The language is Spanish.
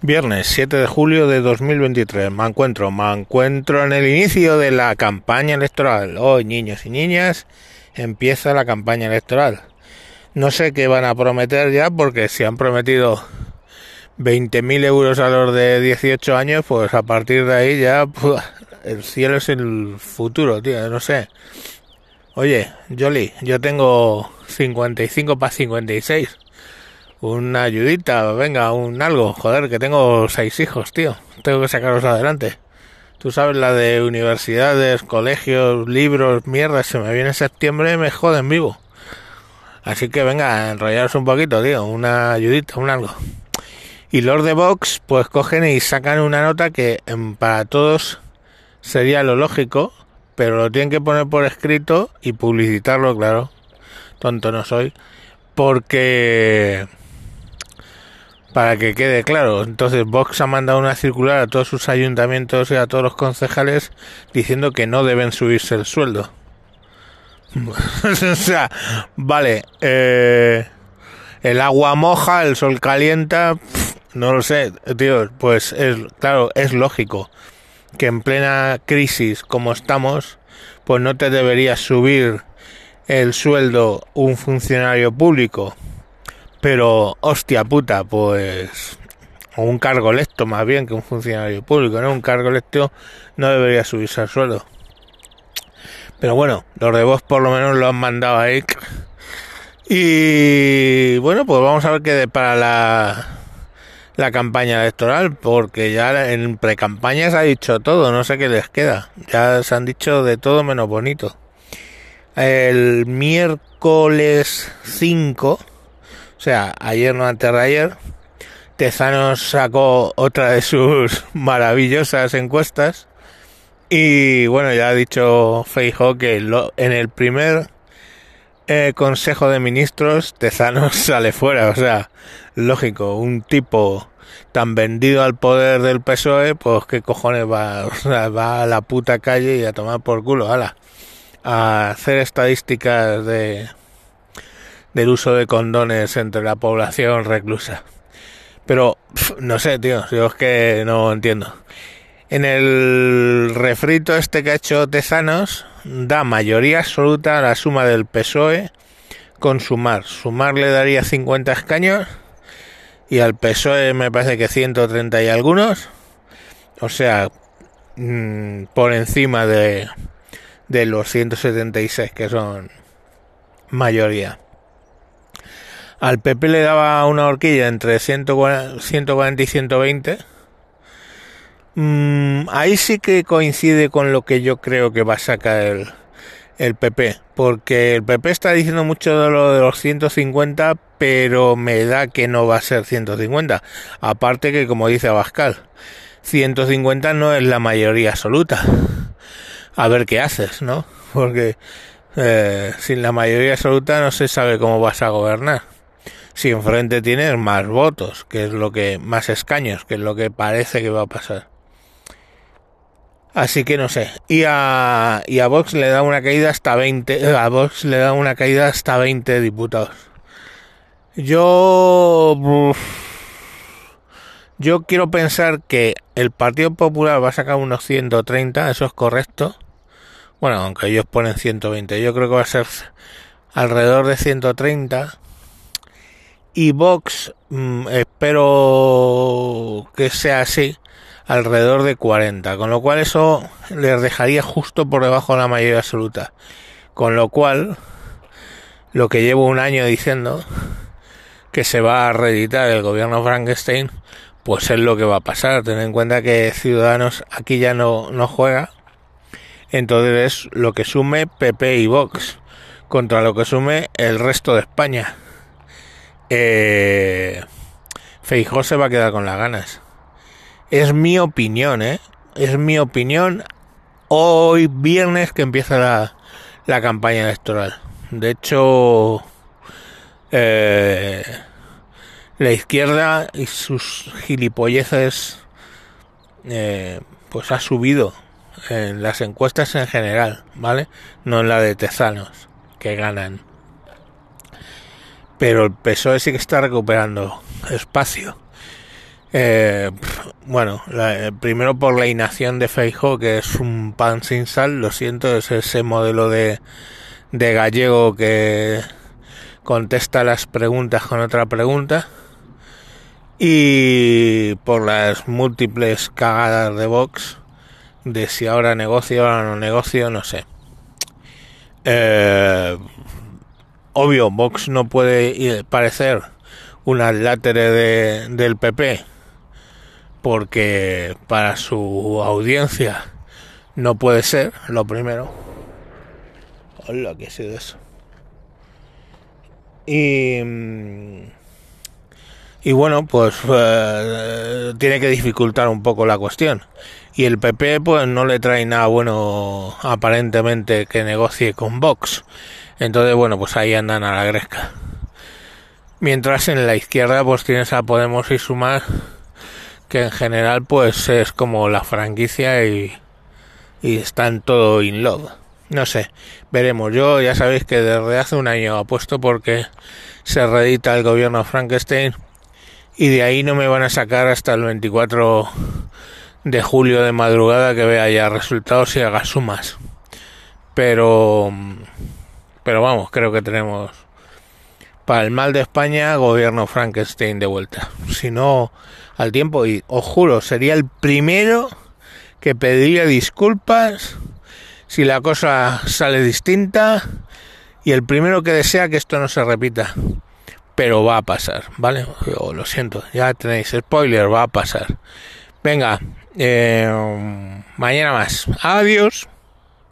Viernes 7 de julio de 2023. Me encuentro, me encuentro en el inicio de la campaña electoral. Hoy, niños y niñas, empieza la campaña electoral. No sé qué van a prometer ya, porque si han prometido 20.000 euros a los de 18 años, pues a partir de ahí ya el cielo es el futuro, tío. No sé. Oye, Jolly, yo tengo 55 para 56 una ayudita, venga, un algo. Joder, que tengo seis hijos, tío. Tengo que sacarlos adelante. Tú sabes la de universidades, colegios, libros, mierda. Se me viene septiembre me joden vivo. Así que venga, enrollaros un poquito, tío. Una ayudita, un algo. Y los de Vox, pues cogen y sacan una nota que em, para todos sería lo lógico, pero lo tienen que poner por escrito y publicitarlo, claro. Tonto no soy. Porque para que quede claro. Entonces Vox ha mandado una circular a todos sus ayuntamientos y a todos los concejales diciendo que no deben subirse el sueldo. o sea, vale, eh, el agua moja, el sol calienta, no lo sé, tío, pues es, claro, es lógico que en plena crisis como estamos, pues no te debería subir el sueldo un funcionario público pero, hostia puta, pues. Un cargo electo más bien que un funcionario público, ¿no? Un cargo electo no debería subirse al suelo. Pero bueno, los de vos por lo menos lo han mandado ahí. Y bueno, pues vamos a ver qué para la, la campaña electoral, porque ya en pre-campaña se ha dicho todo, no sé qué les queda. Ya se han dicho de todo menos bonito. El miércoles 5 o sea, ayer no antes de ayer, Tezanos sacó otra de sus maravillosas encuestas y bueno, ya ha dicho Feijo que en el primer eh, Consejo de Ministros Tezanos sale fuera, o sea, lógico, un tipo tan vendido al poder del PSOE, pues qué cojones va, va a la puta calle y a tomar por culo, ala, a hacer estadísticas de del uso de condones entre la población reclusa. Pero, no sé, tío, yo es que no entiendo. En el refrito este que ha hecho Tezanos, da mayoría absoluta a la suma del PSOE con sumar. Sumar le daría 50 escaños y al PSOE me parece que 130 y algunos. O sea, mm, por encima de, de los 176 que son mayoría. Al PP le daba una horquilla entre 140, y 120. Mm, ahí sí que coincide con lo que yo creo que va a sacar el, el PP, porque el PP está diciendo mucho de lo de los 150, pero me da que no va a ser 150. Aparte que, como dice Abascal, 150 no es la mayoría absoluta. A ver qué haces, ¿no? Porque eh, sin la mayoría absoluta no se sabe cómo vas a gobernar si enfrente tienes más votos, que es lo que más escaños, que es lo que parece que va a pasar. Así que no sé. Y a, y a Vox le da una caída hasta 20, a Vox le da una caída hasta 20 diputados. Yo yo quiero pensar que el Partido Popular va a sacar unos 130, eso es correcto. Bueno, aunque ellos ponen 120, yo creo que va a ser alrededor de 130 y Vox mm, espero que sea así alrededor de 40 con lo cual eso les dejaría justo por debajo de la mayoría absoluta. Con lo cual lo que llevo un año diciendo que se va a reeditar el gobierno Frankenstein pues es lo que va a pasar. Ten en cuenta que Ciudadanos aquí ya no, no juega. Entonces es lo que sume PP y Vox contra lo que sume el resto de España eh, Feijó se va a quedar con las ganas. Es mi opinión, ¿eh? Es mi opinión hoy viernes que empieza la, la campaña electoral. De hecho, eh, la izquierda y sus gilipolleces eh, pues ha subido en las encuestas en general, ¿vale? No en la de Tezanos, que ganan pero el PSOE sí que está recuperando espacio. Eh, bueno, la, primero por la inacción de Feijóo, que es un pan sin sal, lo siento, es ese modelo de, de gallego que contesta las preguntas con otra pregunta. Y por las múltiples cagadas de Vox, de si ahora negocio, ahora no negocio, no sé. Eh, obvio, Vox no puede parecer una látere de, del PP porque para su audiencia no puede ser, lo primero. Hola, ¿qué ha sido eso? Y, y bueno, pues eh, tiene que dificultar un poco la cuestión. Y el PP pues no le trae nada bueno aparentemente que negocie con Vox. Entonces, bueno, pues ahí andan a la gresca. Mientras en la izquierda pues tienes a Podemos y Sumar que en general pues es como la franquicia y, están todo in love. No sé, veremos. Yo ya sabéis que desde hace un año apuesto porque se reedita el gobierno Frankenstein y de ahí no me van a sacar hasta el 24 de julio de madrugada que vea ya resultados y haga sumas. Pero pero vamos, creo que tenemos para el mal de España gobierno Frankenstein de vuelta. Si no al tiempo y os juro, sería el primero que pediría disculpas si la cosa sale distinta y el primero que desea que esto no se repita. Pero va a pasar, ¿vale? Yo lo siento, ya tenéis spoiler, va a pasar. Venga, eh, mañana más. Adiós.